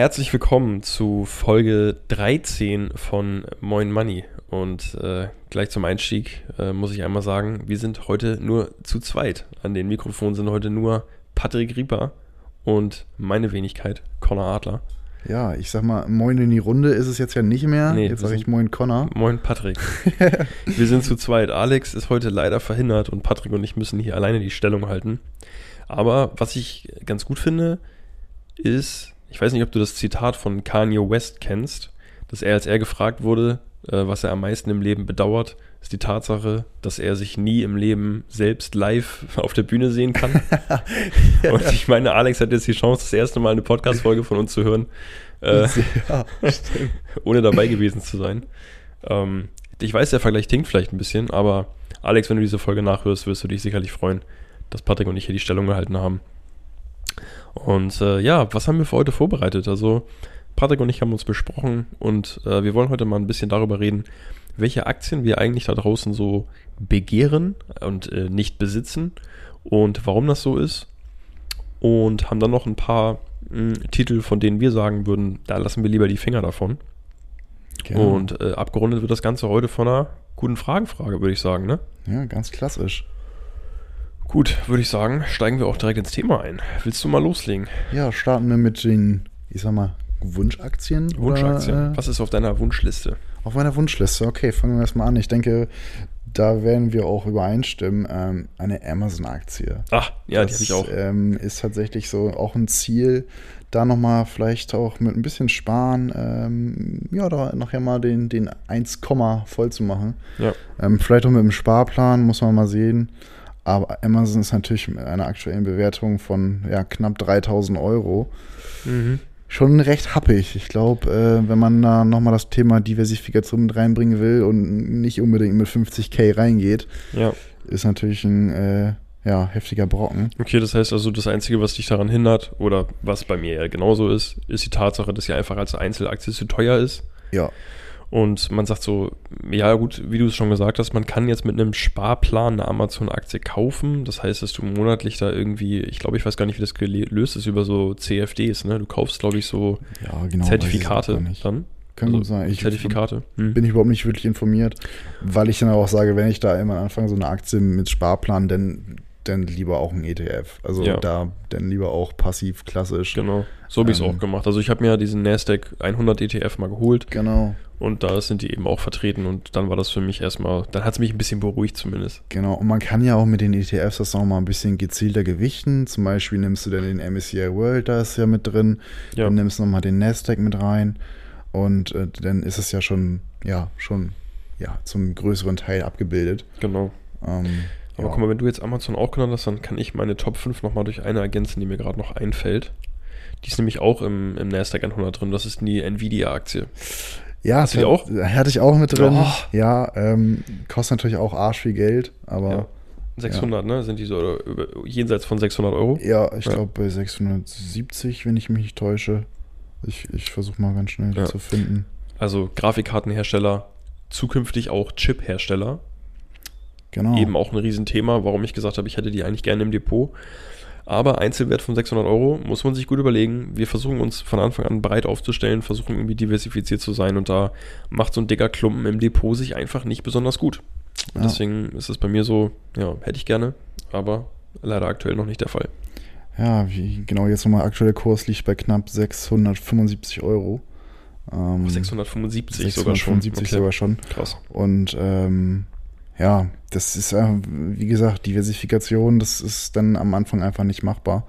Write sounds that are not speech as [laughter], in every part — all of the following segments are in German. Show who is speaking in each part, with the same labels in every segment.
Speaker 1: Herzlich willkommen zu Folge 13 von Moin Money. Und äh, gleich zum Einstieg äh, muss ich einmal sagen, wir sind heute nur zu zweit. An den Mikrofonen sind heute nur Patrick Rieper und meine Wenigkeit, Connor Adler.
Speaker 2: Ja, ich sag mal, Moin in die Runde ist es jetzt ja nicht mehr. Nee, jetzt sage ich Moin Connor.
Speaker 1: Moin Patrick. [laughs] wir sind zu zweit. Alex ist heute leider verhindert und Patrick und ich müssen hier alleine die Stellung halten. Aber was ich ganz gut finde, ist, ich weiß nicht, ob du das Zitat von Kanye West kennst, dass er, als er gefragt wurde, äh, was er am meisten im Leben bedauert, ist die Tatsache, dass er sich nie im Leben selbst live [laughs] auf der Bühne sehen kann. [laughs] ja. Und ich meine, Alex hat jetzt die Chance, das erste Mal eine Podcast-Folge von uns zu hören, äh, [laughs] ja, ohne dabei gewesen zu sein. Ähm, ich weiß, der Vergleich tinkt vielleicht ein bisschen, aber Alex, wenn du diese Folge nachhörst, wirst du dich sicherlich freuen, dass Patrick und ich hier die Stellung gehalten haben. Und äh, ja, was haben wir für heute vorbereitet? Also, Patrick und ich haben uns besprochen und äh, wir wollen heute mal ein bisschen darüber reden, welche Aktien wir eigentlich da draußen so begehren und äh, nicht besitzen und warum das so ist. Und haben dann noch ein paar mh, hm, Titel, von denen wir sagen würden, da lassen wir lieber die Finger davon. Genau. Und äh, abgerundet wird das Ganze heute von einer guten Fragenfrage, würde ich sagen, ne?
Speaker 2: Ja, ganz klassisch.
Speaker 1: Gut, würde ich sagen, steigen wir auch direkt ins Thema ein. Willst du mal loslegen?
Speaker 2: Ja, starten wir mit den, ich sag mal, Wunschaktien.
Speaker 1: Wunschaktien. Oder, äh, Was ist auf deiner Wunschliste?
Speaker 2: Auf meiner Wunschliste, okay, fangen wir erstmal an. Ich denke, da werden wir auch übereinstimmen. Ähm, eine Amazon-Aktie.
Speaker 1: Ach, ja, das, die
Speaker 2: ich auch. Ähm, ist tatsächlich so auch ein Ziel, da nochmal vielleicht auch mit ein bisschen Sparen, ähm, ja, da nachher mal den, den 1, voll zu machen. Ja. Ähm, vielleicht auch mit einem Sparplan, muss man mal sehen. Aber Amazon ist natürlich mit einer aktuellen Bewertung von ja, knapp 3000 Euro mhm. schon recht happig. Ich glaube, äh, wenn man da nochmal das Thema Diversifikation mit reinbringen will und nicht unbedingt mit 50k reingeht, ja. ist natürlich ein äh, ja, heftiger Brocken.
Speaker 1: Okay, das heißt also, das Einzige, was dich daran hindert, oder was bei mir ja genauso ist, ist die Tatsache, dass sie einfach als Einzelaktie zu teuer ist.
Speaker 2: Ja.
Speaker 1: Und man sagt so, ja gut, wie du es schon gesagt hast, man kann jetzt mit einem Sparplan eine Amazon-Aktie kaufen. Das heißt, dass du monatlich da irgendwie, ich glaube, ich weiß gar nicht, wie das gelöst ist, über so CFDs, ne? Du kaufst, glaube ich, so ja, genau, Zertifikate dann.
Speaker 2: Kann also sein. Ich
Speaker 1: Zertifikate.
Speaker 2: Hm. Bin ich überhaupt nicht wirklich informiert, weil ich dann auch sage, wenn ich da immer anfange, so eine Aktie mit Sparplan, dann dann lieber auch ein ETF. Also ja. da dann lieber auch passiv, klassisch.
Speaker 1: Genau. So habe ich es ähm, auch gemacht. Also ich habe mir diesen Nasdaq 100 ETF mal geholt.
Speaker 2: Genau.
Speaker 1: Und da sind die eben auch vertreten und dann war das für mich erstmal, dann hat es mich ein bisschen beruhigt zumindest.
Speaker 2: Genau, und man kann ja auch mit den ETFs das nochmal ein bisschen gezielter gewichten. Zum Beispiel nimmst du dann den MSCI World, da ist ja mit drin. Ja. Dann nimmst du nochmal den Nasdaq mit rein. Und äh, dann ist es ja schon, ja, schon, ja, zum größeren Teil abgebildet.
Speaker 1: Genau. Ähm, aber ja. guck mal, wenn du jetzt Amazon auch genannt hast, dann kann ich meine Top 5 nochmal durch eine ergänzen, die mir gerade noch einfällt. Die ist nämlich auch im, im Nasdaq 100 drin. Das ist die Nvidia-Aktie.
Speaker 2: Ja, Hast du die auch? hatte ich auch mit drin. Oh. Ja, ähm, kostet natürlich auch arsch viel Geld, aber. Ja.
Speaker 1: 600, ja. ne? Sind die so jenseits von 600 Euro?
Speaker 2: Ja, ich ja. glaube bei 670, wenn ich mich nicht täusche. Ich, ich versuche mal ganz schnell zu finden.
Speaker 1: Also Grafikkartenhersteller, zukünftig auch Chip-Hersteller.
Speaker 2: Genau.
Speaker 1: Eben auch ein Riesenthema, warum ich gesagt habe, ich hätte die eigentlich gerne im Depot. Aber Einzelwert von 600 Euro muss man sich gut überlegen. Wir versuchen uns von Anfang an breit aufzustellen, versuchen irgendwie diversifiziert zu sein und da macht so ein dicker Klumpen im Depot sich einfach nicht besonders gut. Ja. Deswegen ist es bei mir so, ja, hätte ich gerne, aber leider aktuell noch nicht der Fall.
Speaker 2: Ja, wie genau jetzt nochmal aktueller Kurs liegt bei knapp 675 Euro.
Speaker 1: Ähm, 675 sogar schon.
Speaker 2: 675 okay. sogar schon.
Speaker 1: Krass.
Speaker 2: Und ähm, ja, das ist, äh, wie gesagt, Diversifikation, das ist dann am Anfang einfach nicht machbar.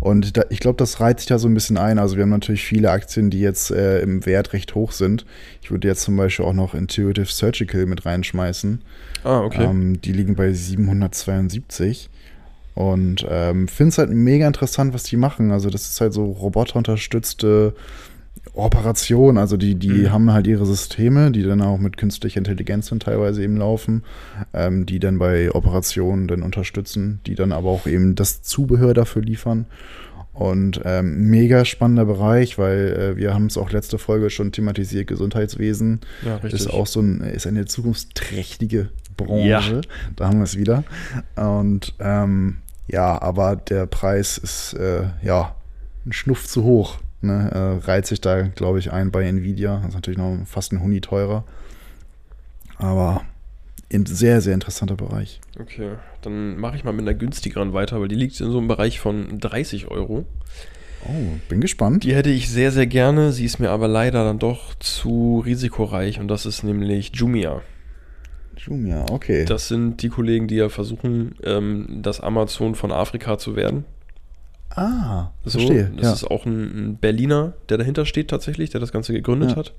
Speaker 2: Und da, ich glaube, das reizt sich da so ein bisschen ein. Also wir haben natürlich viele Aktien, die jetzt äh, im Wert recht hoch sind. Ich würde jetzt zum Beispiel auch noch Intuitive Surgical mit reinschmeißen.
Speaker 1: Ah, okay.
Speaker 2: Ähm, die liegen bei 772. Und ähm, finde es halt mega interessant, was die machen. Also, das ist halt so roboterunterstützte Operation. Also, die, die mhm. haben halt ihre Systeme, die dann auch mit künstlicher Intelligenz dann teilweise eben laufen, ähm, die dann bei Operationen dann unterstützen, die dann aber auch eben das Zubehör dafür liefern. Und ähm, mega spannender Bereich, weil äh, wir haben es auch letzte Folge schon thematisiert, Gesundheitswesen ja, richtig. ist auch so ein, ist eine zukunftsträchtige Branche. Ja. Da haben wir es wieder. Und ähm, ja, aber der Preis ist äh, ja ein Schnuff zu hoch. Ne? Äh, reiht sich da, glaube ich, ein bei Nvidia. Das ist natürlich noch fast ein Huni teurer. Aber ein sehr, sehr interessanter Bereich.
Speaker 1: Okay, dann mache ich mal mit einer günstigeren weiter, weil die liegt in so einem Bereich von 30 Euro.
Speaker 2: Oh, bin gespannt.
Speaker 1: Die hätte ich sehr, sehr gerne. Sie ist mir aber leider dann doch zu risikoreich und das ist nämlich Jumia.
Speaker 2: Jumia, okay.
Speaker 1: Das sind die Kollegen, die ja versuchen, ähm, das Amazon von Afrika zu werden.
Speaker 2: Ah,
Speaker 1: so, verstehe. Das ja. ist auch ein, Berliner, der dahinter steht tatsächlich, der das Ganze gegründet ja. hat.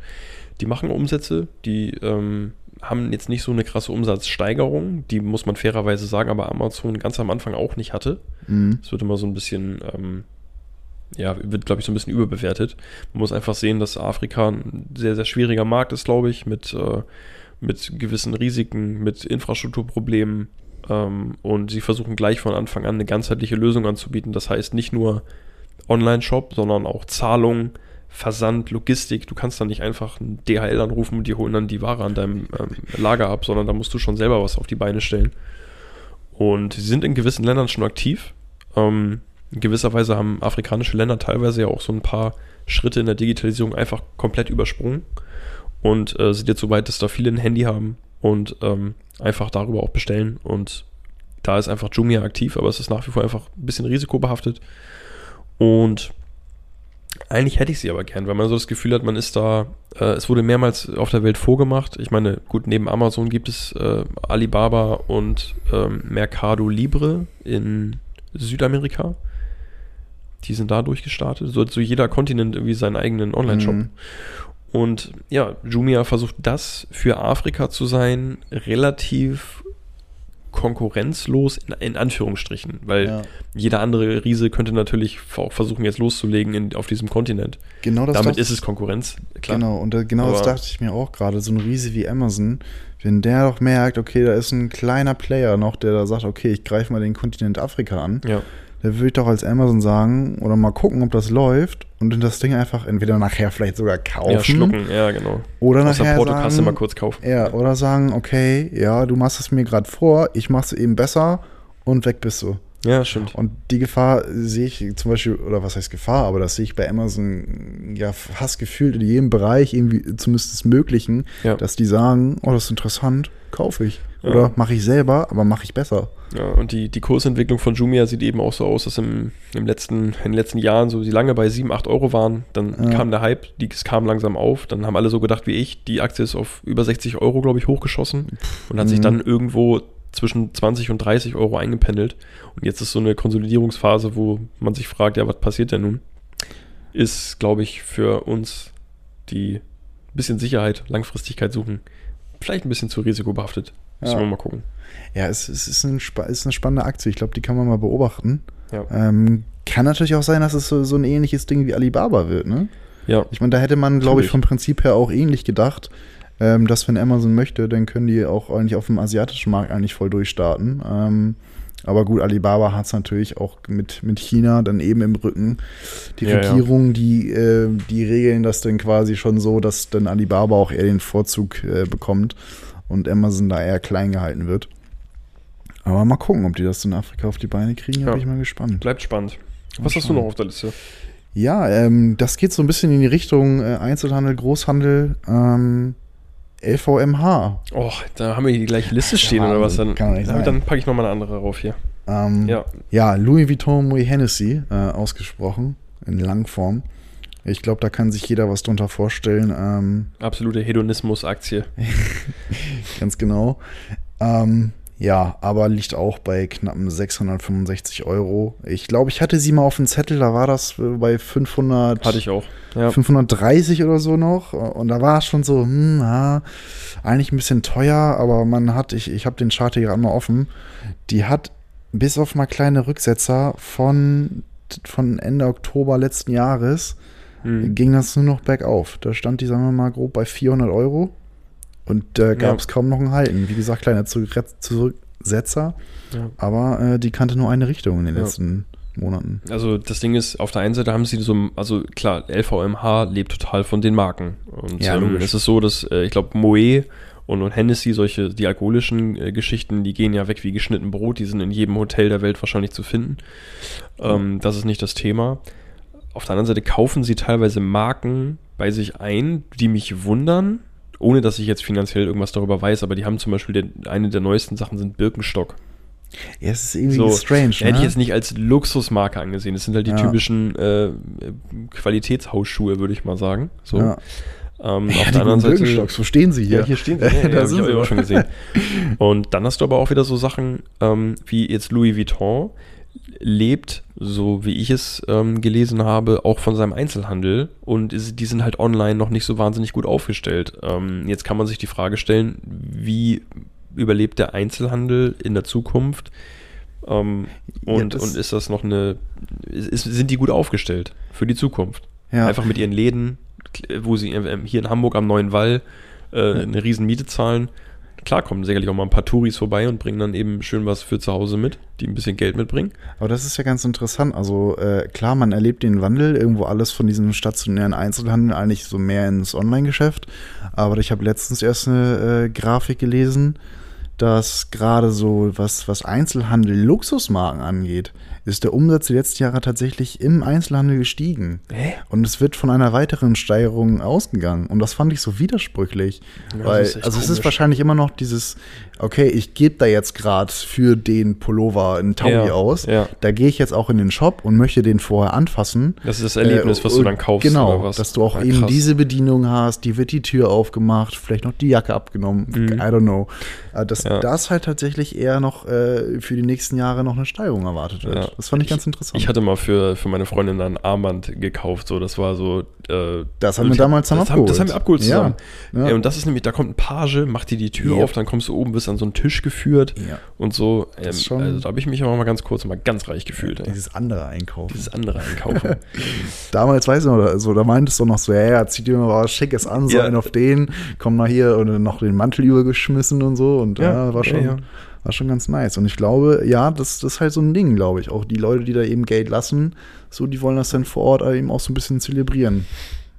Speaker 1: Die machen Umsätze, die ähm, haben jetzt nicht so eine krasse Umsatzsteigerung, die muss man fairerweise sagen, aber Amazon ganz am Anfang auch nicht hatte. Mhm. Es wird immer so ein bisschen, ähm, ja, wird, glaube ich, so ein bisschen überbewertet. Man muss einfach sehen, dass Afrika ein sehr, sehr schwieriger Markt ist, glaube ich, mit, äh, mit gewissen Risiken, mit Infrastrukturproblemen. Ähm, und sie versuchen gleich von Anfang an eine ganzheitliche Lösung anzubieten. Das heißt nicht nur Online-Shop, sondern auch Zahlungen, Versand, Logistik. Du kannst dann nicht einfach ein DHL anrufen und die holen dann die Ware an deinem ähm, Lager ab, sondern da musst du schon selber was auf die Beine stellen. Und sie sind in gewissen Ländern schon aktiv. Ähm, in gewisser Weise haben afrikanische Länder teilweise ja auch so ein paar Schritte in der Digitalisierung einfach komplett übersprungen und äh, sind jetzt so weit, dass da viele ein Handy haben und ähm, einfach darüber auch bestellen. Und da ist einfach Jumia aktiv, aber es ist nach wie vor einfach ein bisschen risikobehaftet. Und eigentlich hätte ich sie aber gern, weil man so das Gefühl hat, man ist da, äh, es wurde mehrmals auf der Welt vorgemacht. Ich meine, gut, neben Amazon gibt es äh, Alibaba und ähm, Mercado Libre in Südamerika. Die sind da durchgestartet. So so jeder Kontinent irgendwie seinen eigenen Online-Shop. Mhm. Und ja, Jumia versucht das für Afrika zu sein, relativ konkurrenzlos in, in Anführungsstrichen, weil ja. jeder andere Riese könnte natürlich auch versuchen, jetzt loszulegen in, auf diesem Kontinent.
Speaker 2: Genau
Speaker 1: das Damit ist es Konkurrenz,
Speaker 2: klar. Genau, und genau Aber das dachte ich mir auch gerade. So ein Riese wie Amazon, wenn der doch merkt, okay, da ist ein kleiner Player noch, der da sagt, okay, ich greife mal den Kontinent Afrika an.
Speaker 1: Ja
Speaker 2: da würde ich doch als Amazon sagen oder mal gucken, ob das läuft und das Ding einfach entweder nachher vielleicht sogar kaufen. Ja,
Speaker 1: schlucken, ja, genau.
Speaker 2: Oder Aus nachher der
Speaker 1: Portokasse mal kurz kaufen.
Speaker 2: Ja, oder sagen, okay, ja, du machst es mir gerade vor, ich mach's eben besser und weg bist du.
Speaker 1: Ja, stimmt.
Speaker 2: Und die Gefahr sehe ich zum Beispiel, oder was heißt Gefahr, aber das sehe ich bei Amazon ja fast gefühlt in jedem Bereich, irgendwie zumindest des Möglichen, ja. dass die sagen, oh, das ist interessant, kaufe ich. Ja. Oder mache ich selber, aber mache ich besser.
Speaker 1: Ja, und die, die Kursentwicklung von Jumia sieht eben auch so aus, dass im, im letzten, in den letzten Jahren so die lange bei 7, 8 Euro waren. Dann ja. kam der Hype, die, es kam langsam auf. Dann haben alle so gedacht wie ich, die Aktie ist auf über 60 Euro, glaube ich, hochgeschossen und hat mhm. sich dann irgendwo zwischen 20 und 30 Euro eingependelt. Und jetzt ist so eine Konsolidierungsphase, wo man sich fragt, ja, was passiert denn nun? Ist, glaube ich, für uns, die ein bisschen Sicherheit, Langfristigkeit suchen, vielleicht ein bisschen zu risikobehaftet. Müssen ja. wir mal gucken.
Speaker 2: Ja, es, es ist, ein, ist, eine spannende Aktie. Ich glaube, die kann man mal beobachten.
Speaker 1: Ja.
Speaker 2: Ähm, kann natürlich auch sein, dass es so, so, ein ähnliches Ding wie Alibaba wird, ne?
Speaker 1: Ja.
Speaker 2: Ich meine, da hätte man, glaube ich, vom Prinzip her auch ähnlich gedacht, ähm, dass wenn Amazon möchte, dann können die auch eigentlich auf dem asiatischen Markt eigentlich voll durchstarten. Ähm, aber gut, Alibaba hat es natürlich auch mit, mit China dann eben im Rücken. Die ja, Regierung, ja. Die, äh, die regeln das dann quasi schon so, dass dann Alibaba auch eher den Vorzug äh, bekommt und Amazon da eher klein gehalten wird. Aber mal gucken, ob die das in Afrika auf die Beine kriegen, ja. bin ich mal gespannt.
Speaker 1: Bleibt spannend. Was hast du noch auf der Liste?
Speaker 2: Ja, ähm, das geht so ein bisschen in die Richtung äh, Einzelhandel, Großhandel, ähm, LVMH.
Speaker 1: Oh, da haben wir die gleiche Liste stehen oder was? Dann,
Speaker 2: Kann nicht sein.
Speaker 1: dann packe ich nochmal eine andere rauf hier.
Speaker 2: Ähm, ja. ja, Louis Vuitton Moet Hennessy äh, ausgesprochen, in Langform. Ich glaube, da kann sich jeder was drunter vorstellen. Ähm,
Speaker 1: Absolute Hedonismus-Aktie. [laughs]
Speaker 2: ganz genau. Ähm, ja, aber liegt auch bei knappen 665 Euro. Ich glaube, ich hatte sie mal auf dem Zettel, da war das bei 500.
Speaker 1: Hatte ich auch.
Speaker 2: Ja. 530 oder so noch. Und da war es schon so, hm, ja, eigentlich ein bisschen teuer, aber man hat, ich, ich habe den Chart hier gerade mal offen, die hat bis auf mal kleine Rücksetzer von, von Ende Oktober letzten Jahres hm. ging das nur noch bergauf. Da stand die, sagen wir mal, grob bei 400 Euro und da äh, gab es ja. kaum noch ein Halten. Wie gesagt, kleine Zurücksetzer, ja. aber äh, die kannte nur eine Richtung in den letzten Monaten.
Speaker 1: Also das Ding ist, auf der einen Seite haben sie so, also klar, LVMH lebt total von den Marken. Und ja, ähm, es ist so, dass äh, ich glaube, Moe und, und Hennessy, solche, die alkoholischen äh, Geschichten, die gehen ja weg wie geschnitten Brot, die sind in jedem Hotel der Welt wahrscheinlich zu finden. Ähm, das ist nicht das Thema. Auf der anderen Seite kaufen sie teilweise Marken bei sich ein, die mich wundern, ohne dass ich jetzt finanziell irgendwas darüber weiß, aber die haben zum Beispiel, der, eine der neuesten Sachen sind Birkenstock.
Speaker 2: Ja, es ist irgendwie so, strange.
Speaker 1: Hätte ne? ich jetzt nicht als Luxusmarke angesehen. Das sind halt die ja. typischen äh, Qualitätshausschuhe, würde ich mal sagen. So. Ja.
Speaker 2: Ähm, ja, auf der anderen Seite. Birkenstocks, wo stehen sie hier?
Speaker 1: Ja, hier stehen sie. [laughs] Ja, das ja, habe ich auch schon gesehen. Und dann hast du aber auch wieder so Sachen ähm, wie jetzt Louis Vuitton lebt, so wie ich es ähm, gelesen habe, auch von seinem Einzelhandel und die sind halt online noch nicht so wahnsinnig gut aufgestellt. Ähm, jetzt kann man sich die Frage stellen, wie überlebt der Einzelhandel in der Zukunft? Ähm, und, ja, und ist das noch eine, ist, sind die gut aufgestellt für die Zukunft? Ja. Einfach mit ihren Läden, wo sie hier in Hamburg am Neuen Wall äh, eine riesen Miete zahlen. Klar kommen sicherlich auch mal ein paar Touris vorbei und bringen dann eben schön was für zu Hause mit, die ein bisschen Geld mitbringen.
Speaker 2: Aber das ist ja ganz interessant. Also äh, klar, man erlebt den Wandel, irgendwo alles von diesem stationären Einzelhandel eigentlich so mehr ins Online-Geschäft. Aber ich habe letztens erst eine äh, Grafik gelesen, dass gerade so, was, was Einzelhandel, Luxusmarken angeht, ist der Umsatz die letzten Jahre tatsächlich im Einzelhandel gestiegen. Hä? Und es wird von einer weiteren Steigerung ausgegangen. Und das fand ich so widersprüchlich. Ja, weil, also komisch. es ist wahrscheinlich immer noch dieses, okay, ich gebe da jetzt gerade für den Pullover einen Taui ja, aus. Ja. Da gehe ich jetzt auch in den Shop und möchte den vorher anfassen.
Speaker 1: Das ist das Erlebnis, äh, was du dann kaufst.
Speaker 2: Genau, oder was? dass du auch eben diese Bedienung hast, die wird die Tür aufgemacht, vielleicht noch die Jacke abgenommen. Mhm. I don't know. Äh, dass das halt tatsächlich eher noch äh, für die nächsten Jahre noch eine Steigerung erwartet wird. Das fand ich, ich, ganz interessant.
Speaker 1: Ich hatte mal für, für meine Freundin ein Armband gekauft, so das war so.
Speaker 2: Äh, das haben wir damals dann
Speaker 1: das abgeholt. Haben, das haben wir abgeholt zusammen. Ja, ja. Und das ist nämlich, da kommt ein Page, macht dir die Tür auf, dann kommst du oben, bist an so einen Tisch geführt ja. und so. Ähm, also da habe ich mich aber mal ganz kurz mal ganz reich gefühlt.
Speaker 2: dieses andere Einkaufen.
Speaker 1: Dieses andere Einkaufen. [laughs]
Speaker 2: damals, weißt du noch, also, da meintest du noch so, ja, ja, zieh dir mal was Schickes an, so einen auf den, komm mal hier und noch den Mantel übergeschmissen und so und ja, war schon war schon ganz nice. Und ich glaube, ja, das, das ist halt so ein Ding, glaube ich. Auch die Leute, die da eben Geld lassen, so, die wollen das dann vor Ort eben auch so ein bisschen zelebrieren.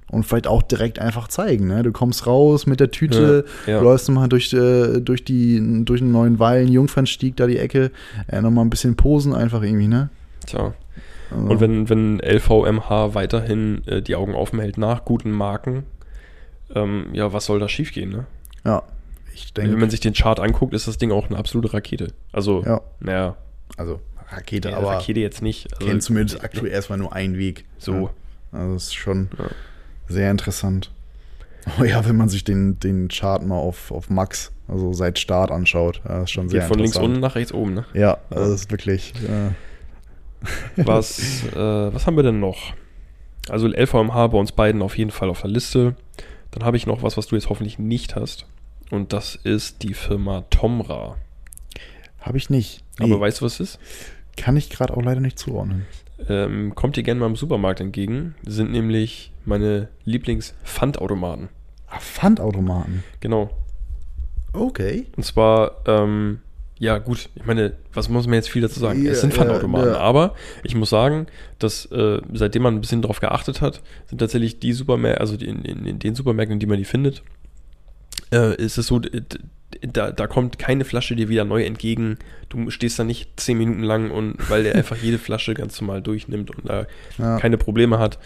Speaker 2: Und vielleicht auch direkt einfach zeigen. Ne? Du kommst raus mit der Tüte, ja, ja. läufst mal durch, äh, durch, die, durch den neuen Weilen, Jungfernstieg, da die Ecke, äh, nochmal ein bisschen posen einfach irgendwie, ne?
Speaker 1: Tja. Also. Und wenn, wenn LVMH weiterhin äh, die Augen offen hält nach guten Marken, ähm, ja, was soll da schiefgehen, ne?
Speaker 2: Ja,
Speaker 1: ich denke. Wenn man sich den Chart anguckt, ist das Ding auch eine absolute Rakete. Also, ja. naja.
Speaker 2: Also, Rakete, ja, aber.
Speaker 1: Rakete jetzt nicht.
Speaker 2: Also, kennt zumindest aktuell erstmal nur einen Weg. So. Ja. Also, das ist schon ja. sehr interessant. Oh ja, wenn man sich den, den Chart mal auf, auf Max, also seit Start anschaut, das ist schon Geht sehr
Speaker 1: von links unten nach rechts oben, ne?
Speaker 2: Ja, also das ist wirklich.
Speaker 1: was, [laughs] äh, was haben wir denn noch? Also LVMH bei uns beiden auf jeden Fall auf der Liste. Dann habe ich noch was, was du jetzt hoffentlich nicht hast. Und das ist die Firma Tomra.
Speaker 2: Habe ich nicht.
Speaker 1: Nee. Aber weißt du, was es ist?
Speaker 2: Kann ich gerade auch leider nicht zuordnen.
Speaker 1: Ähm, kommt dir gerne mal im Supermarkt entgegen. Sind nämlich meine Lieblings-Pfandautomaten.
Speaker 2: Ah, Pfandautomaten?
Speaker 1: Genau.
Speaker 2: Okay.
Speaker 1: Und zwar, ähm, ja gut, ich meine, was muss man jetzt viel dazu sagen? Yeah, es sind Pfandautomaten, yeah, yeah. aber ich muss sagen, dass äh, seitdem man ein bisschen darauf geachtet hat, sind tatsächlich die Supermärkte, also in, in, in den Supermärkten, in die man die findet, äh, ist es so, da, da kommt keine Flasche dir wieder neu entgegen. Du stehst da nicht zehn Minuten lang und weil der [laughs] einfach jede Flasche ganz normal durchnimmt und da ja. keine Probleme hat.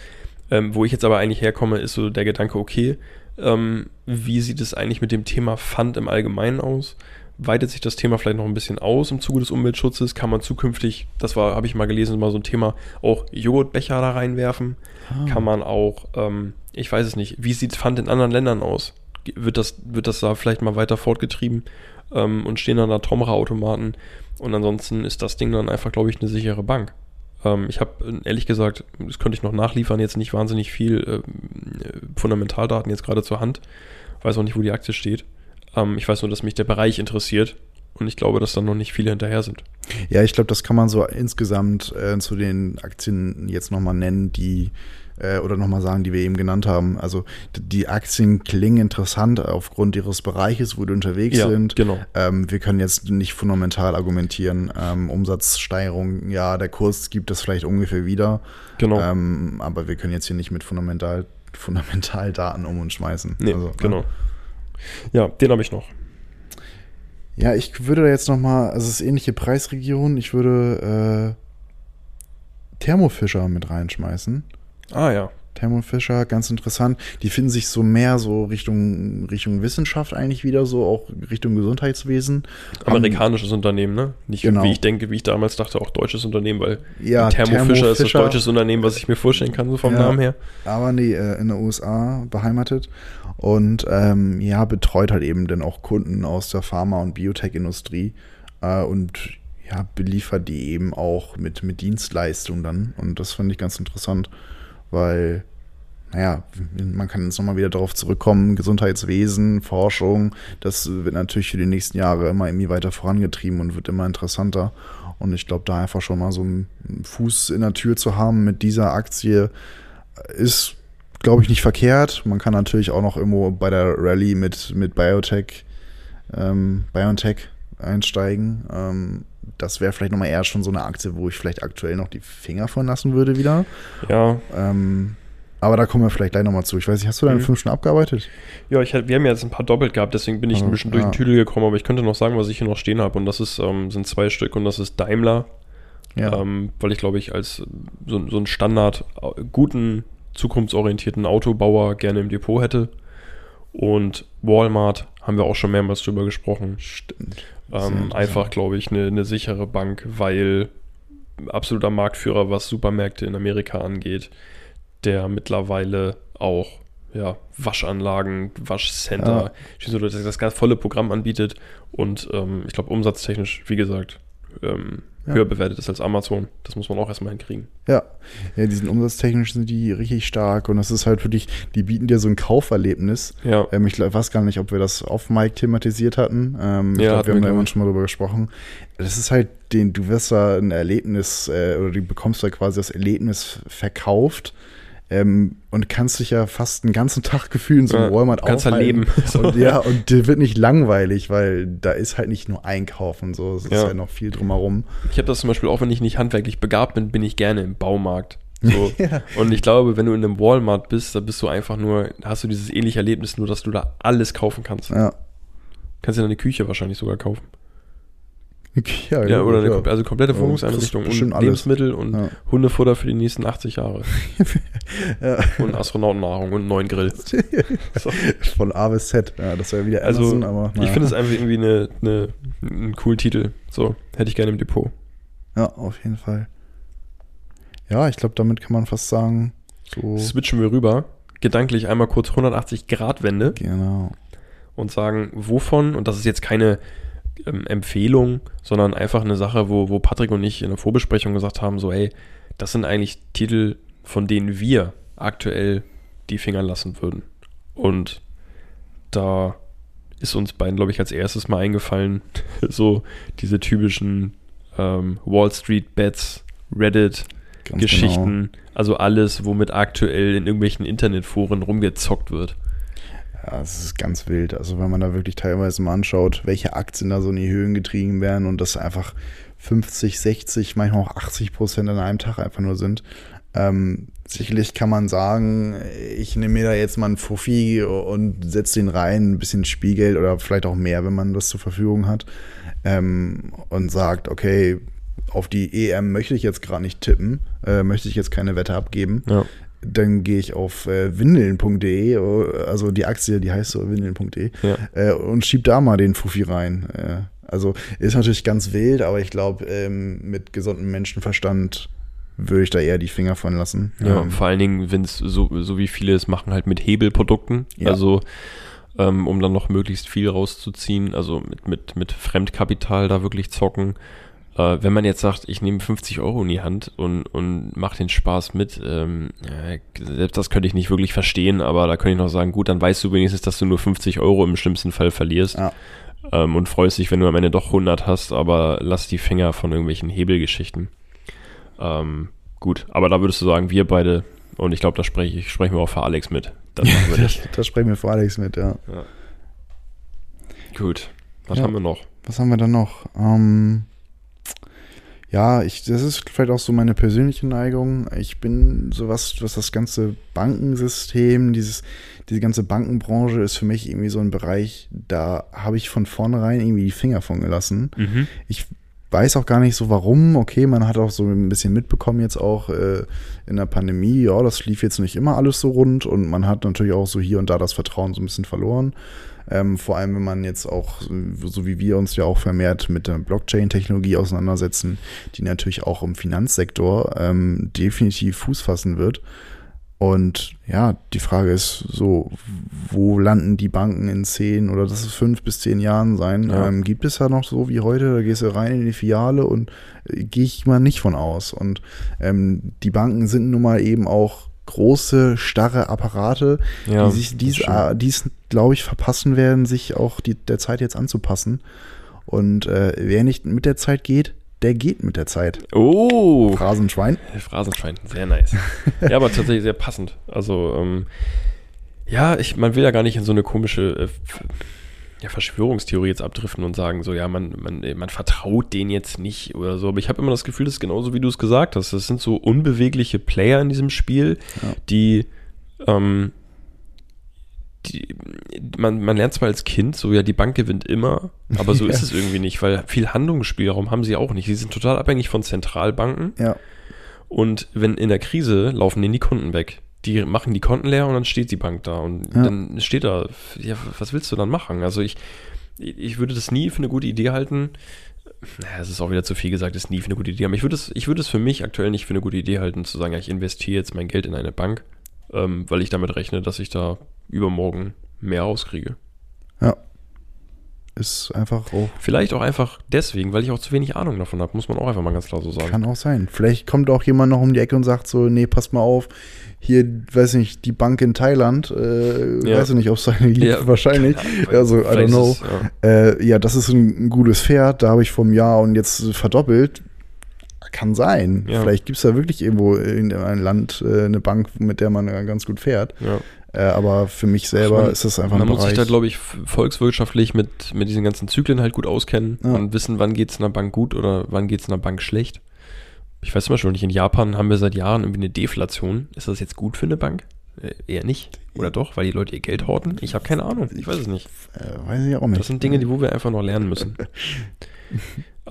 Speaker 1: Ähm, wo ich jetzt aber eigentlich herkomme, ist so der Gedanke, okay, ähm, wie sieht es eigentlich mit dem Thema Pfand im Allgemeinen aus? Weitet sich das Thema vielleicht noch ein bisschen aus im Zuge des Umweltschutzes? Kann man zukünftig, das war, habe ich mal gelesen, mal so ein Thema, auch Joghurtbecher da reinwerfen? Ah. Kann man auch, ähm, ich weiß es nicht, wie sieht Pfand in anderen Ländern aus? Wird das, wird das da vielleicht mal weiter fortgetrieben ähm, und stehen dann da Tomra-Automaten. Und ansonsten ist das Ding dann einfach, glaube ich, eine sichere Bank. Ähm, ich habe ehrlich gesagt, das könnte ich noch nachliefern, jetzt nicht wahnsinnig viel äh, Fundamentaldaten jetzt gerade zur Hand. Weiß auch nicht, wo die Aktie steht. Ähm, ich weiß nur, dass mich der Bereich interessiert. und ich glaube, dass da noch nicht viele hinterher sind.
Speaker 2: Ja, ich glaube, das kann man so insgesamt äh, zu den Aktien jetzt nochmal nennen, die äh, oder nochmal sagen, die wir eben genannt haben. Also die Aktien klingen interessant aufgrund ihres Bereiches, wo die unterwegs ja, sind.
Speaker 1: Genau.
Speaker 2: Ähm, wir können jetzt nicht fundamental argumentieren. Ähm, Umsatzsteigerung, ja, der Kurs gibt das vielleicht ungefähr wieder.
Speaker 1: Genau.
Speaker 2: Ähm, aber wir können jetzt hier nicht mit fundamental, [laughs] fundamental Daten um uns schmeißen.
Speaker 1: Nee, also, genau. Ne? Ja, den habe ich noch.
Speaker 2: Ja, ich würde da jetzt nochmal, also es ist ähnliche Preisregion, ich würde äh, Thermofischer mit reinschmeißen.
Speaker 1: Ah ja.
Speaker 2: Thermo Fisher, ganz interessant. Die finden sich so mehr so Richtung, Richtung Wissenschaft eigentlich wieder, so auch Richtung Gesundheitswesen.
Speaker 1: Amerikanisches um, Unternehmen, ne? Nicht genau. wie ich denke, wie ich damals dachte, auch deutsches Unternehmen, weil
Speaker 2: ja,
Speaker 1: Thermo, Thermo Fisher ist das deutsches Unternehmen, was ich mir vorstellen kann, so vom ja, Namen her.
Speaker 2: Aber nee, äh, in den USA beheimatet und ähm, ja, betreut halt eben dann auch Kunden aus der Pharma- und Biotech-Industrie äh, und ja, beliefert die eben auch mit, mit Dienstleistungen dann. Und das fand ich ganz interessant weil, naja, man kann jetzt nochmal wieder darauf zurückkommen, Gesundheitswesen, Forschung, das wird natürlich für die nächsten Jahre immer irgendwie weiter vorangetrieben und wird immer interessanter. Und ich glaube, da einfach schon mal so einen Fuß in der Tür zu haben mit dieser Aktie ist, glaube ich, nicht verkehrt. Man kann natürlich auch noch irgendwo bei der Rallye mit, mit Biotech, ähm, BioNTech einsteigen. Ähm, das wäre vielleicht nochmal eher schon so eine Aktie, wo ich vielleicht aktuell noch die Finger von lassen würde wieder.
Speaker 1: Ja.
Speaker 2: Ähm, aber da kommen wir vielleicht gleich nochmal zu. Ich weiß nicht, hast du deine mhm. fünf schon abgearbeitet?
Speaker 1: Ja, ich, wir haben ja jetzt ein paar doppelt gehabt, deswegen bin ich also, ein bisschen durch ja. den Tüdel gekommen, aber ich könnte noch sagen, was ich hier noch stehen habe. Und das ist, ähm, sind zwei Stück und das ist Daimler. Ja. Ähm, weil ich glaube ich als so, so einen Standard äh, guten, zukunftsorientierten Autobauer gerne im Depot hätte. Und Walmart haben wir auch schon mehrmals drüber gesprochen.
Speaker 2: Stimmt.
Speaker 1: Ähm, einfach, glaube ich, eine, eine sichere Bank, weil absoluter Marktführer, was Supermärkte in Amerika angeht, der mittlerweile auch ja, Waschanlagen, Waschcenter, ja. das, das ganz volle Programm anbietet und ähm, ich glaube umsatztechnisch, wie gesagt, ähm, ja. höher bewertet ist als Amazon. Das muss man auch erstmal hinkriegen.
Speaker 2: Ja, ja, die sind umsatztechnisch sind die richtig stark und das ist halt wirklich, die bieten dir so ein Kauferlebnis.
Speaker 1: Ja.
Speaker 2: Ähm, ich weiß gar nicht, ob wir das auf Mike thematisiert hatten. Ähm, ich
Speaker 1: ja,
Speaker 2: glaube, wir haben da immer schon mal drüber gesprochen. Das ist halt, den, du wirst da ein Erlebnis äh, oder du bekommst da quasi das Erlebnis verkauft ähm, und kannst dich ja fast einen ganzen Tag gefühlen, so
Speaker 1: ja, Walmart kannst
Speaker 2: aufhalten. Kannst leben. Und, [laughs] ja, und dir wird nicht langweilig, weil da ist halt nicht nur Einkaufen so, es ja. ist ja noch viel drumherum.
Speaker 1: Ich habe das zum Beispiel auch, wenn ich nicht handwerklich begabt bin, bin ich gerne im Baumarkt. So. [laughs] ja. Und ich glaube, wenn du in einem Walmart bist, da bist du einfach nur, hast du dieses ähnliche Erlebnis, nur dass du da alles kaufen kannst.
Speaker 2: Ja.
Speaker 1: Kannst dir deine Küche wahrscheinlich sogar kaufen. [laughs]
Speaker 2: Ja,
Speaker 1: ja, oder eine, also komplette Wohnungseinrichtung und Lebensmittel und ja. Hundefutter für die nächsten 80 Jahre. [laughs] ja. Und Astronautennahrung und einen neuen Grill. [laughs]
Speaker 2: so. Von A bis Z. Ja, das wäre wieder
Speaker 1: also, Amazon, aber. Ich finde es einfach irgendwie eine, eine, einen coolen Titel. So, hätte ich gerne im Depot.
Speaker 2: Ja, auf jeden Fall. Ja, ich glaube, damit kann man fast sagen,
Speaker 1: so. Switchen wir rüber. Gedanklich einmal kurz 180 Grad Wende.
Speaker 2: Genau.
Speaker 1: Und sagen, wovon, und das ist jetzt keine ähm, Empfehlung, sondern einfach eine Sache, wo, wo Patrick und ich in der Vorbesprechung gesagt haben, so, ey, das sind eigentlich Titel, von denen wir aktuell die Finger lassen würden. Und da ist uns beiden, glaube ich, als erstes mal eingefallen, [laughs] so diese typischen ähm, Wall Street Bets, Reddit Geschichten, genau. also alles, womit aktuell in irgendwelchen Internetforen rumgezockt wird.
Speaker 2: Ja, es ist ganz wild. Also wenn man da wirklich teilweise mal anschaut, welche Aktien da so in die Höhen getrieben werden und das einfach 50, 60, manchmal auch 80 Prozent an einem Tag einfach nur sind. Ähm, sicherlich kann man sagen, ich nehme mir da jetzt mal einen Fuffi und setze den rein, ein bisschen Spielgeld oder vielleicht auch mehr, wenn man das zur Verfügung hat. Ähm, und sagt, okay, auf die EM möchte ich jetzt gerade nicht tippen, äh, möchte ich jetzt keine Wette abgeben.
Speaker 1: Ja
Speaker 2: dann gehe ich auf äh, windeln.de, also die Aktie, die heißt so windeln.de,
Speaker 1: ja.
Speaker 2: äh, und schieb da mal den Fuffi rein. Äh, also ist natürlich ganz wild, aber ich glaube, ähm, mit gesundem Menschenverstand würde ich da eher die Finger von lassen.
Speaker 1: Ja, ähm, vor allen Dingen, wenn es so, so wie viele es machen, halt mit Hebelprodukten. Ja. Also ähm, um dann noch möglichst viel rauszuziehen, also mit, mit, mit Fremdkapital da wirklich zocken. Äh, wenn man jetzt sagt, ich nehme 50 Euro in die Hand und, und mache den Spaß mit, ähm, äh, selbst das könnte ich nicht wirklich verstehen, aber da könnte ich noch sagen, gut, dann weißt du wenigstens, dass du nur 50 Euro im schlimmsten Fall verlierst. Ja. Ähm, und freust dich, wenn du am Ende doch 100 hast, aber lass die Finger von irgendwelchen Hebelgeschichten. Ähm, gut, aber da würdest du sagen, wir beide, und ich glaube, da spreche ich, sprechen wir auch für Alex mit. [laughs]
Speaker 2: Das, das, sprechen wir für Alex mit, ja. ja.
Speaker 1: Gut, was ja. haben wir noch?
Speaker 2: Was haben wir dann noch? Ähm, ja, ich, das ist vielleicht auch so meine persönliche Neigung. Ich bin sowas, was das ganze Bankensystem, dieses, diese ganze Bankenbranche ist für mich irgendwie so ein Bereich, da habe ich von vornherein irgendwie die Finger von gelassen. Mhm. Ich weiß auch gar nicht so warum. Okay, man hat auch so ein bisschen mitbekommen jetzt auch äh, in der Pandemie, ja, das lief jetzt nicht immer alles so rund und man hat natürlich auch so hier und da das Vertrauen so ein bisschen verloren. Ähm, vor allem, wenn man jetzt auch, so wie wir uns ja auch vermehrt mit der Blockchain-Technologie auseinandersetzen, die natürlich auch im Finanzsektor ähm, definitiv Fuß fassen wird. Und ja, die Frage ist so, wo landen die Banken in zehn oder das ist fünf bis zehn Jahren sein? Ja. Ähm, gibt es ja noch so wie heute, da gehst du rein in die Filiale und äh, gehe ich mal nicht von aus. Und ähm, die Banken sind nun mal eben auch große, starre Apparate, ja, die sich dies, äh, dies glaube ich, verpassen werden, sich auch die, der Zeit jetzt anzupassen. Und äh, wer nicht mit der Zeit geht, der geht mit der Zeit.
Speaker 1: Oh!
Speaker 2: Phrasenschwein.
Speaker 1: Phrasenschwein, sehr nice. ja, aber tatsächlich sehr passend. Also, ähm, ja, ich, man will ja gar nicht in so eine komische äh, ja, Verschwörungstheorie jetzt abdriften und sagen, so, ja, man, man, man vertraut denen jetzt nicht oder so. Aber ich habe immer das Gefühl, das ist genauso, wie du es gesagt hast. Das sind so unbewegliche Player in diesem Spiel, ja. die, ähm, die, man, man lernt zwar als Kind, so ja, die Bank gewinnt immer, aber so [laughs] ja. ist es irgendwie nicht, weil viel Handlungsspielraum haben sie auch nicht. Sie sind total abhängig von Zentralbanken.
Speaker 2: Ja.
Speaker 1: Und wenn in der Krise laufen denen die Kunden weg die machen die Konten leer und dann steht die Bank da und ja. dann steht da, ja, was willst du dann machen? Also ich, ich würde das nie für eine gute Idee halten. Naja, es ist auch wieder zu viel gesagt, ist nie für eine gute Idee. Aber ich würde es, ich würde es für mich aktuell nicht für eine gute Idee halten, zu sagen, ja, ich investiere jetzt mein Geld in eine Bank, ähm, weil ich damit rechne, dass ich da übermorgen mehr rauskriege.
Speaker 2: Ja. Ist einfach auch.
Speaker 1: Vielleicht auch einfach deswegen, weil ich auch zu wenig Ahnung davon habe, muss man auch einfach mal ganz klar so sagen.
Speaker 2: Kann auch sein. Vielleicht kommt auch jemand noch um die Ecke und sagt so, nee, passt mal auf, hier, weiß nicht, die Bank in Thailand, äh, ja. weiß ich nicht, ob es eine gibt, ja. [laughs] wahrscheinlich. Ja, also, I don't know. Es, ja. Äh, ja. das ist ein, ein gutes Pferd, da habe ich vom Jahr und jetzt verdoppelt. Kann sein. Vielleicht gibt es da wirklich irgendwo in einem Land äh, eine Bank, mit der man ganz gut fährt. Äh, aber für mich selber man, ist das einfach
Speaker 1: Man muss sich da, glaube ich, volkswirtschaftlich mit, mit diesen ganzen Zyklen halt gut auskennen und wissen, wann geht es einer Bank gut oder wann geht es einer Bank schlecht. Ich weiß zum Beispiel nicht, in Japan haben wir seit Jahren irgendwie eine Deflation. Ist das jetzt gut für eine Bank? Äh, eher nicht. Oder doch, weil die Leute ihr Geld horten? Ich habe keine Ahnung. Ich weiß es nicht.
Speaker 2: Äh, weiß ich auch nicht.
Speaker 1: Das sind Dinge, die wo wir einfach noch lernen müssen. [laughs]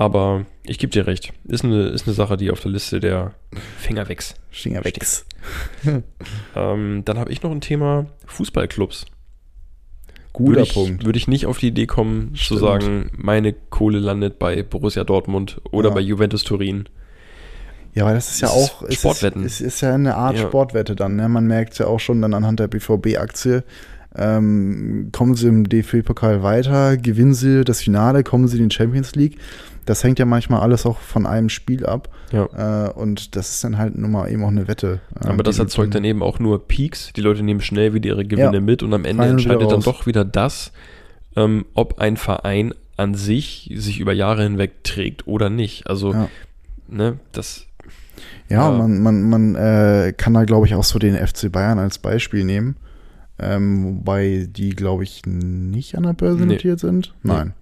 Speaker 1: Aber ich gebe dir recht. Ist eine, ist eine Sache, die auf der Liste der Finger wächst.
Speaker 2: Finger wächst.
Speaker 1: ähm, dann habe ich noch ein Thema Fußballclubs.
Speaker 2: Guter
Speaker 1: würde ich,
Speaker 2: Punkt.
Speaker 1: Würde ich nicht auf die Idee kommen, Stimmt. zu sagen, meine Kohle landet bei Borussia Dortmund oder ja. bei Juventus Turin.
Speaker 2: Ja, weil das ist ja das auch
Speaker 1: ist Sportwetten.
Speaker 2: Es ist, ist, ja eine Art ja. Sportwette dann. Ne? Man merkt ja auch schon dann anhand der BVB-Aktie, ähm, kommen sie im DFB-Pokal weiter, gewinnen sie das Finale, kommen sie in die Champions League. Das hängt ja manchmal alles auch von einem Spiel ab. Ja. Äh, und das ist dann halt nun mal eben auch eine Wette.
Speaker 1: Äh, Aber das erzeugt dann eben auch nur Peaks. Die Leute nehmen schnell wieder ihre Gewinne ja. mit und am Ende entscheidet dann doch wieder das, ähm, ob ein Verein an sich sich über Jahre hinweg trägt oder nicht. Also, ja. ne, das
Speaker 2: ja, ja. man, man, man äh, kann da, glaube ich, auch so den FC Bayern als Beispiel nehmen. Ähm, wobei die, glaube ich, nicht an der Börse nee. notiert sind. Nein. Nee.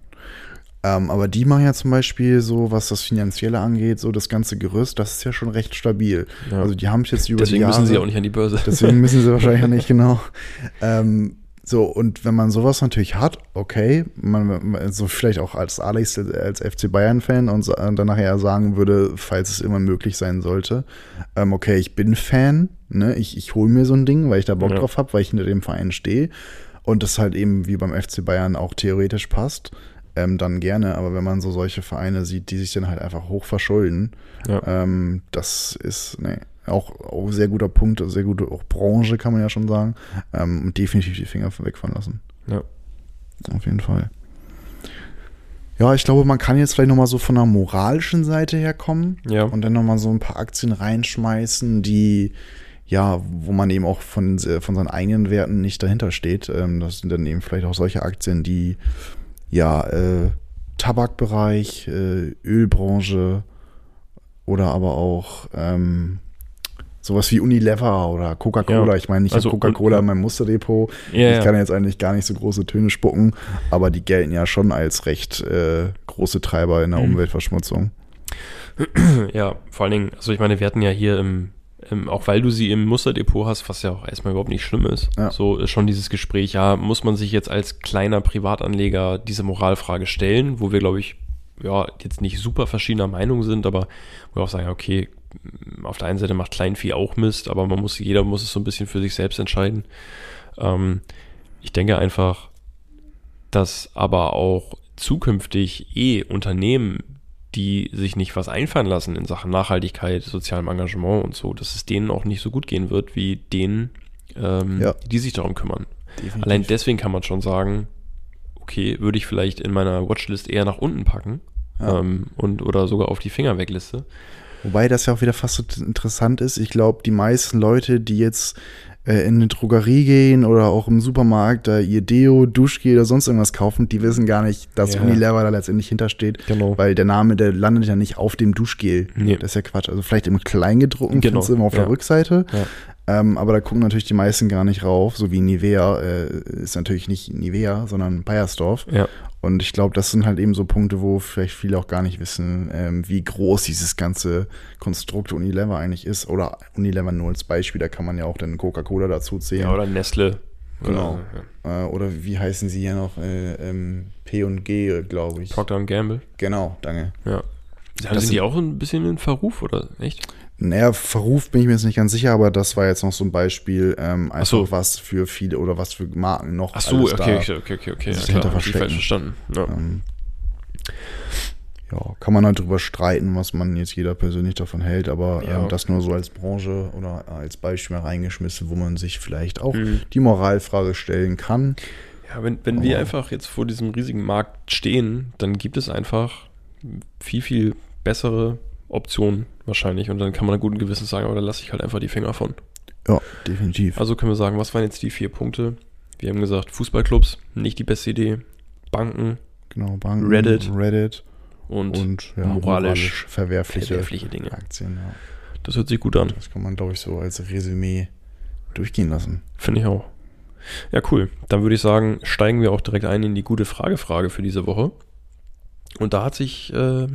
Speaker 2: Ähm, aber die machen ja zum Beispiel so, was das Finanzielle angeht, so das ganze Gerüst, das ist ja schon recht stabil. Ja. Also die haben es jetzt über
Speaker 1: deswegen
Speaker 2: die
Speaker 1: Jahre. Deswegen müssen sie auch nicht an die Börse.
Speaker 2: Deswegen müssen sie [laughs] wahrscheinlich auch nicht, genau. Ähm, so, und wenn man sowas natürlich hat, okay, man, so vielleicht auch als Alex, als FC Bayern-Fan und, und dann nachher sagen würde, falls es immer möglich sein sollte, ähm, okay, ich bin Fan, ne, ich, ich hole mir so ein Ding, weil ich da Bock ja. drauf habe, weil ich hinter dem Verein stehe und das halt eben wie beim FC Bayern auch theoretisch passt, ähm, dann gerne. Aber wenn man so solche Vereine sieht, die sich dann halt einfach hoch verschulden, ja. ähm, das ist, nee, auch, auch sehr guter Punkt, sehr gute auch Branche, kann man ja schon sagen. Ähm, definitiv die Finger weg von lassen.
Speaker 1: Ja.
Speaker 2: Auf jeden Fall. Ja, ich glaube, man kann jetzt vielleicht nochmal so von der moralischen Seite herkommen
Speaker 1: Ja.
Speaker 2: und dann nochmal so ein paar Aktien reinschmeißen, die, ja, wo man eben auch von, von seinen eigenen Werten nicht dahinter steht. Ähm, das sind dann eben vielleicht auch solche Aktien, die, ja, äh, Tabakbereich, äh, Ölbranche oder aber auch ähm, sowas wie Unilever oder Coca-Cola.
Speaker 1: Ja.
Speaker 2: Ich meine, ich
Speaker 1: Also,
Speaker 2: habe Coca-Cola in meinem Musterdepot.
Speaker 1: Ja,
Speaker 2: ich
Speaker 1: ja.
Speaker 2: kann jetzt eigentlich gar nicht so große Töne spucken, aber die gelten ja schon als recht äh, große Treiber in der
Speaker 1: Mhm.
Speaker 2: Umweltverschmutzung.
Speaker 1: Ja, vor allen Dingen, also ich meine, wir hatten ja hier im, im, auch weil du sie im Musterdepot hast, was ja auch erstmal überhaupt nicht schlimm ist,
Speaker 2: Ja.
Speaker 1: so ist schon dieses Gespräch, ja, muss man sich jetzt als kleiner Privatanleger diese Moralfrage stellen, wo wir, glaube ich, ja, jetzt nicht super verschiedener Meinung sind, aber wo wir auch sagen, okay, auf der einen Seite macht Kleinvieh auch Mist, aber man muss, jeder muss es so ein bisschen für sich selbst entscheiden. Ähm, ich denke einfach, dass aber auch zukünftig eh Unternehmen, die sich nicht was einfallen lassen in Sachen Nachhaltigkeit, sozialem Engagement und so, dass es denen auch nicht so gut gehen wird wie denen, ähm,
Speaker 2: Ja.
Speaker 1: die sich darum kümmern.
Speaker 2: Definitiv.
Speaker 1: Allein deswegen kann man schon sagen, okay, würde ich vielleicht in meiner Watchlist eher nach unten packen
Speaker 2: Ja.
Speaker 1: ähm, und oder sogar auf die Finger wegliste.
Speaker 2: Wobei das ja auch wieder fast so interessant ist. Ich glaube, die meisten Leute, die jetzt äh, in eine Drogerie gehen oder auch im Supermarkt da ihr Deo, Duschgel oder sonst irgendwas kaufen, die wissen gar nicht, dass
Speaker 1: Ja.
Speaker 2: Unilever da letztendlich hintersteht.
Speaker 1: Genau.
Speaker 2: Weil der Name, der landet ja nicht auf dem Duschgel.
Speaker 1: Nee.
Speaker 2: Das ist ja Quatsch. Also vielleicht im Kleingedruckten
Speaker 1: Genau,
Speaker 2: findest du immer auf
Speaker 1: ja.
Speaker 2: der Rückseite.
Speaker 1: Ja.
Speaker 2: Ähm, aber da gucken natürlich die meisten gar nicht rauf. So wie Nivea äh, ist natürlich nicht Nivea, sondern Bayersdorf. Und ich glaube, das sind halt eben so Punkte, wo vielleicht viele auch gar nicht wissen, ähm, wie groß dieses ganze Konstrukt Unilever eigentlich ist. Oder Unilever nur als Beispiel, da kann man ja auch dann Coca-Cola dazu zählen.
Speaker 1: Ja, oder Nestle.
Speaker 2: Genau.
Speaker 1: Oder, ja.
Speaker 2: äh, oder wie heißen sie hier noch? Äh, ähm, P und G, glaube ich.
Speaker 1: Procter Gamble.
Speaker 2: Genau, danke.
Speaker 1: Ja.
Speaker 2: Das
Speaker 1: sind
Speaker 2: sind-
Speaker 1: die auch ein bisschen in Verruf, oder? Echt?
Speaker 2: Naja, Verruf bin ich mir jetzt nicht ganz sicher, aber das war jetzt noch so ein Beispiel, ähm, einfach
Speaker 1: so.
Speaker 2: was für viele oder was für Marken noch
Speaker 1: Ach so,
Speaker 2: alles
Speaker 1: okay,
Speaker 2: da,
Speaker 1: okay, okay, okay, okay. Ja, klar, hab ich falsch verstanden. Ja.
Speaker 2: Ähm, ja, kann man halt drüber streiten, was man jetzt jeder persönlich davon hält, aber
Speaker 1: Ja.
Speaker 2: ähm, das nur so als Branche oder als Beispiel mal reingeschmissen, wo man sich vielleicht auch
Speaker 1: Mhm.
Speaker 2: die Moralfrage stellen kann.
Speaker 1: Ja, wenn, wenn wir einfach jetzt vor diesem riesigen Markt stehen, dann gibt es einfach viel, viel bessere Optionen wahrscheinlich. Und dann kann man guten Gewissens sagen, aber da lasse ich halt einfach die Finger von.
Speaker 2: Ja, definitiv.
Speaker 1: Also können wir sagen, was waren jetzt die vier Punkte? Wir haben gesagt, Fußballclubs, nicht die beste Idee. Banken
Speaker 2: genau, Banken,
Speaker 1: Reddit
Speaker 2: Reddit
Speaker 1: und,
Speaker 2: und, ja,
Speaker 1: moralisch
Speaker 2: verwerfliche,
Speaker 1: verwerfliche Dinge.
Speaker 2: Aktien. Ja.
Speaker 1: Das hört sich gut an.
Speaker 2: Das kann man, glaube ich, so als Resümee durchgehen lassen.
Speaker 1: Finde ich auch. Ja, cool. Dann würde ich sagen, steigen wir auch direkt ein in die gute Frage-Frage für diese Woche. Und da hat sich äh,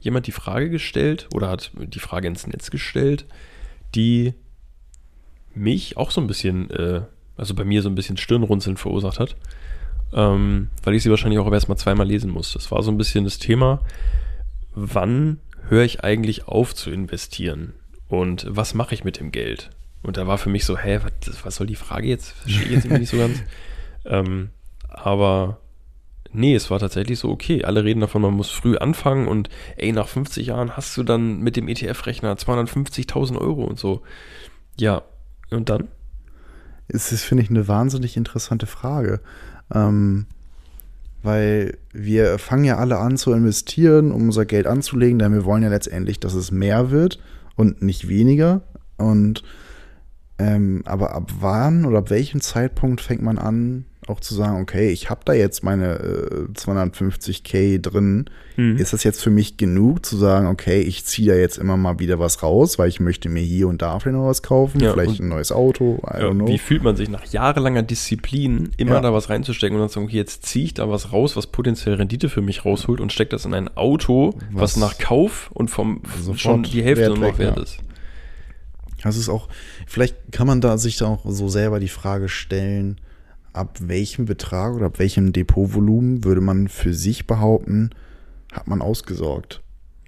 Speaker 1: jemand die Frage gestellt oder hat die Frage ins Netz gestellt, die mich auch so ein bisschen, äh, also bei mir so ein bisschen Stirnrunzeln verursacht hat, ähm, weil ich sie wahrscheinlich auch erst mal zweimal lesen muss. Das war so ein bisschen das Thema, wann höre ich eigentlich auf zu investieren und was mache ich mit dem Geld? Und da war für mich so, hä, was, was soll die Frage jetzt? Verstehe ich jetzt irgendwie nicht so [laughs] ganz. Ähm, aber nee, es war tatsächlich so, okay, alle reden davon, man muss früh anfangen und ey, nach 50 Jahren hast du dann mit dem ETF-Rechner 250.000 Euro und so. Ja, und dann?
Speaker 2: Es ist, finde ich, eine wahnsinnig interessante Frage. Ähm, weil wir fangen ja alle an zu investieren, um unser Geld anzulegen, denn wir wollen ja letztendlich, dass es mehr wird und nicht weniger. Und ähm, aber ab wann oder ab welchem Zeitpunkt fängt man an, auch zu sagen, okay, ich habe da jetzt meine äh, 250k drin.
Speaker 1: Mhm.
Speaker 2: Ist das jetzt für mich genug zu sagen, okay, ich ziehe da jetzt immer mal wieder was raus, weil ich möchte mir hier und da vielleicht noch was kaufen,
Speaker 1: Ja,
Speaker 2: vielleicht ein neues Auto, I
Speaker 1: Ja, wie fühlt man sich nach jahrelanger Disziplin, immer
Speaker 2: Ja.
Speaker 1: da was reinzustecken und dann zu sagen, okay, jetzt ziehe ich da was raus, was potenziell Rendite für mich rausholt und stecke das in ein Auto, was,
Speaker 2: Was
Speaker 1: nach Kauf und vom
Speaker 2: sofort
Speaker 1: schon die Hälfte nur noch wert ist.
Speaker 2: Das ist auch, vielleicht kann man da sich da auch so selber die Frage stellen, ab welchem Betrag oder ab welchem Depotvolumen würde man für sich behaupten, hat man ausgesorgt?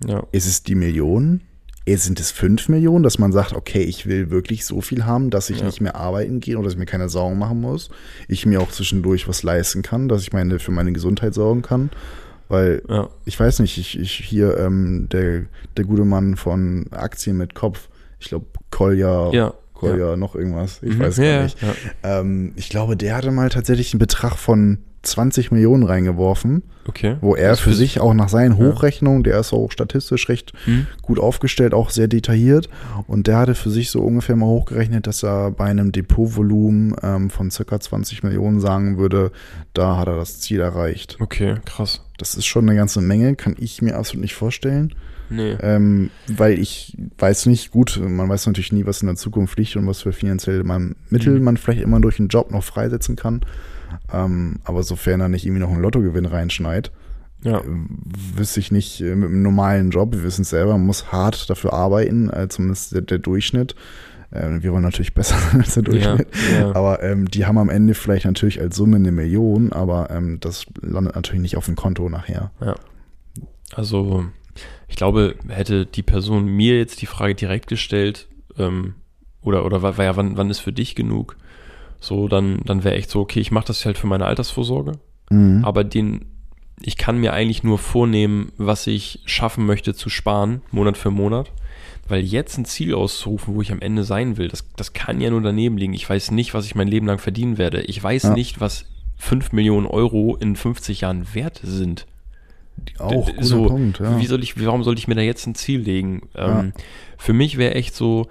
Speaker 1: Ja.
Speaker 2: Ist es die Millionen? Eh, Sind es 5 Millionen, dass man sagt, okay, ich will wirklich so viel haben, dass ich
Speaker 1: Ja.
Speaker 2: nicht mehr arbeiten gehe oder dass ich mir keine Sorgen machen muss. Ich mir auch zwischendurch was leisten kann, dass ich meine für meine Gesundheit sorgen kann. Weil
Speaker 1: Ja.
Speaker 2: ich weiß nicht, ich, ich hier, ähm, der, der gute Mann von Aktien mit Kopf, ich glaube, Kolja,
Speaker 1: Ja.
Speaker 2: Kolja, noch irgendwas, ich
Speaker 1: Mhm.
Speaker 2: weiß
Speaker 1: ja,
Speaker 2: gar
Speaker 1: ja,
Speaker 2: nicht.
Speaker 1: Ja.
Speaker 2: Ähm, ich glaube, der hatte mal tatsächlich einen Betrag von 20 Millionen reingeworfen.
Speaker 1: Okay.
Speaker 2: Wo er für sich auch nach seinen Hochrechnungen, der ist auch statistisch recht mhm. gut aufgestellt, auch sehr detailliert. Und der hatte für sich so ungefähr mal hochgerechnet, dass er bei einem Depotvolumen ähm, von circa 20 Millionen sagen würde, da hat er das Ziel erreicht.
Speaker 1: Okay, krass.
Speaker 2: Das ist schon eine ganze Menge, kann ich mir absolut nicht vorstellen.
Speaker 1: Nee.
Speaker 2: Ähm, weil ich weiß nicht, gut, man weiß natürlich nie, was in der Zukunft liegt und was für finanzielle Mittel mhm. man vielleicht immer durch einen Job noch freisetzen kann. Ähm, aber sofern er nicht irgendwie noch einen Lottogewinn reinschneit,
Speaker 1: ja.
Speaker 2: äh, wüsste ich nicht, äh, mit einem normalen Job, wir wissen es selber, man muss hart dafür arbeiten, äh, zumindest der, der Durchschnitt. Äh, wir wollen natürlich besser [laughs] als der Durchschnitt. Ja, ja. Aber ähm, die haben am Ende vielleicht natürlich als Summe eine Million, aber ähm, das landet natürlich nicht auf dem Konto nachher.
Speaker 1: Ja. Also ich glaube, hätte die Person mir jetzt die Frage direkt gestellt, ähm, oder, oder war, war ja, wann, wann ist für dich genug? So, dann, dann wäre echt so, okay, ich mache das halt für meine Altersvorsorge, mhm. aber den, ich kann mir eigentlich nur vornehmen, was ich schaffen möchte zu sparen, Monat für Monat. Weil jetzt ein Ziel auszurufen, wo ich am Ende sein will, das, das kann ja nur daneben liegen. Ich weiß nicht, was ich mein Leben lang verdienen werde. Ich weiß ja. nicht, was 5 Millionen Euro in 50 Jahren wert sind.
Speaker 2: Auch so, Punkt,
Speaker 1: ja. Wie soll ich, warum soll ich mir da jetzt ein Ziel legen? Ähm, ja. Für mich wäre echt so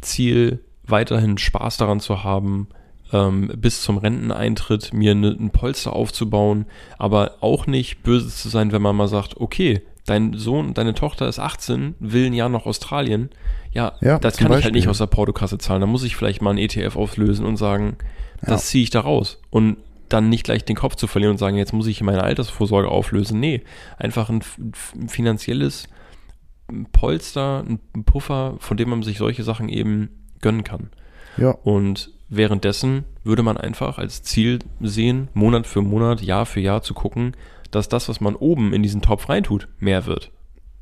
Speaker 1: Ziel, weiterhin Spaß daran zu haben, ähm, bis zum Renteneintritt mir ne, ein Polster aufzubauen, aber auch nicht böse zu sein, wenn man mal sagt, okay, dein Sohn, deine Tochter ist 18, will ein Jahr nach Australien. Ja, ja das kann Beispiel. ich halt nicht aus der Portokasse zahlen. Da muss ich vielleicht mal ein ETF auflösen und sagen, das ziehe ich da raus. Und dann nicht gleich den Kopf zu verlieren und sagen, jetzt muss ich meine Altersvorsorge auflösen. Nee, einfach ein, ein finanzielles Polster, ein Puffer, von dem man sich solche Sachen eben gönnen kann.
Speaker 2: Ja.
Speaker 1: Und währenddessen würde man einfach als Ziel sehen, Monat für Monat, Jahr für Jahr zu gucken, dass das, was man oben in diesen Topf reintut, mehr wird.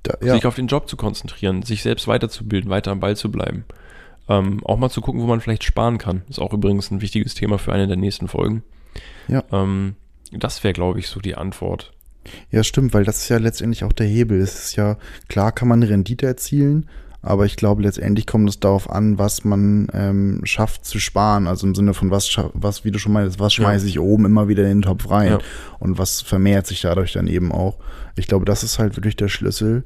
Speaker 1: Da, ja. Sich auf den Job zu konzentrieren, sich selbst weiterzubilden, weiter am Ball zu bleiben. Ähm, auch mal zu gucken, wo man vielleicht sparen kann. Ist auch übrigens ein wichtiges Thema für eine der nächsten Folgen.
Speaker 2: Ja.
Speaker 1: Ähm, das wäre, glaube ich, so die Antwort.
Speaker 2: Ja, stimmt, weil das ist ja letztendlich auch der Hebel. Es ist ja, klar kann man eine Rendite erzielen, aber ich glaube, letztendlich kommt es darauf an, was man ähm, schafft zu sparen. Also im Sinne von, was, was wie du schon meinst, was schmeiße ja. ich oben immer wieder in den Topf rein ja. und was vermehrt sich dadurch dann eben auch. Ich glaube, das ist halt wirklich der Schlüssel.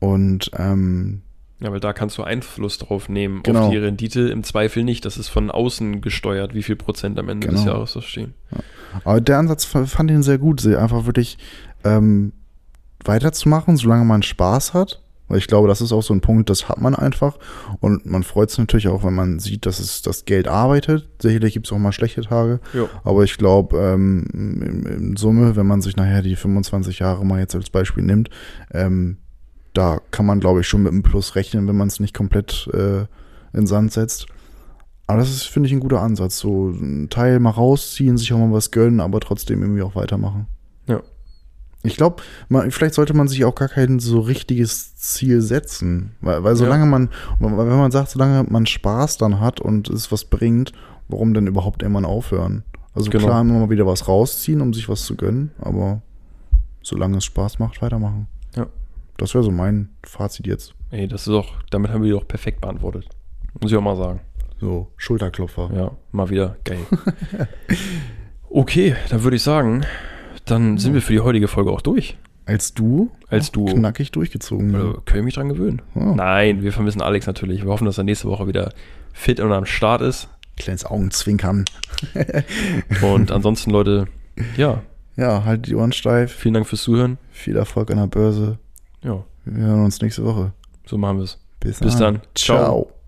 Speaker 2: Und ähm,
Speaker 1: ja, weil da kannst du Einfluss drauf nehmen. Genau. Auf die Rendite im Zweifel nicht. Das ist von außen gesteuert, wie viel Prozent am Ende genau. des Jahres das stehen.
Speaker 2: Ja. Aber der Ansatz fand ich sehr gut, einfach wirklich ähm, weiterzumachen, solange man Spaß hat. Weil ich glaube, das ist auch so ein Punkt, das hat man einfach. Und man freut sich natürlich auch, wenn man sieht, dass es das Geld arbeitet. Sicherlich gibt es auch mal schlechte Tage.
Speaker 1: Jo.
Speaker 2: Aber ich glaube, ähm, in, in, Summe, wenn man sich nachher die 25 Jahre mal jetzt als Beispiel nimmt, ähm, da kann man, glaube ich, schon mit einem Plus rechnen, wenn man es nicht komplett äh, in Sand setzt. Aber das ist, finde ich, ein guter Ansatz. So ein Teil mal rausziehen, sich auch mal was gönnen, aber trotzdem irgendwie auch weitermachen.
Speaker 1: Ja.
Speaker 2: Ich glaube, vielleicht sollte man sich auch gar kein so richtiges Ziel setzen. Weil, weil solange ja. man, wenn man sagt, solange man Spaß dann hat und es was bringt, warum denn überhaupt irgendwann aufhören? Also genau. klar, immer mal wieder was rausziehen, um sich was zu gönnen, aber solange es Spaß macht, weitermachen. Das wäre so mein Fazit jetzt.
Speaker 1: Ey, das ist doch, damit haben wir die doch perfekt beantwortet. Muss ich auch mal sagen.
Speaker 2: So, Schulterklopfer.
Speaker 1: Ja, mal wieder geil. [laughs] okay, dann würde ich sagen, dann sind wir für die heutige Folge auch durch.
Speaker 2: Als du?
Speaker 1: Als du.
Speaker 2: Knackig durchgezogen.
Speaker 1: Also, können wir mich dran gewöhnen? Oh. Nein, wir vermissen Alex natürlich. Wir hoffen, dass er nächste Woche wieder fit und am Start ist.
Speaker 2: Kleines Augenzwinkern. [laughs]
Speaker 1: und ansonsten, Leute, ja.
Speaker 2: Ja, halt die Ohren steif.
Speaker 1: Vielen Dank fürs Zuhören.
Speaker 2: Viel Erfolg an der Börse.
Speaker 1: Ja.
Speaker 2: Wir hören uns nächste Woche.
Speaker 1: So machen wir es.
Speaker 2: Bis,
Speaker 1: Bis dann.
Speaker 2: Ciao. Ciao.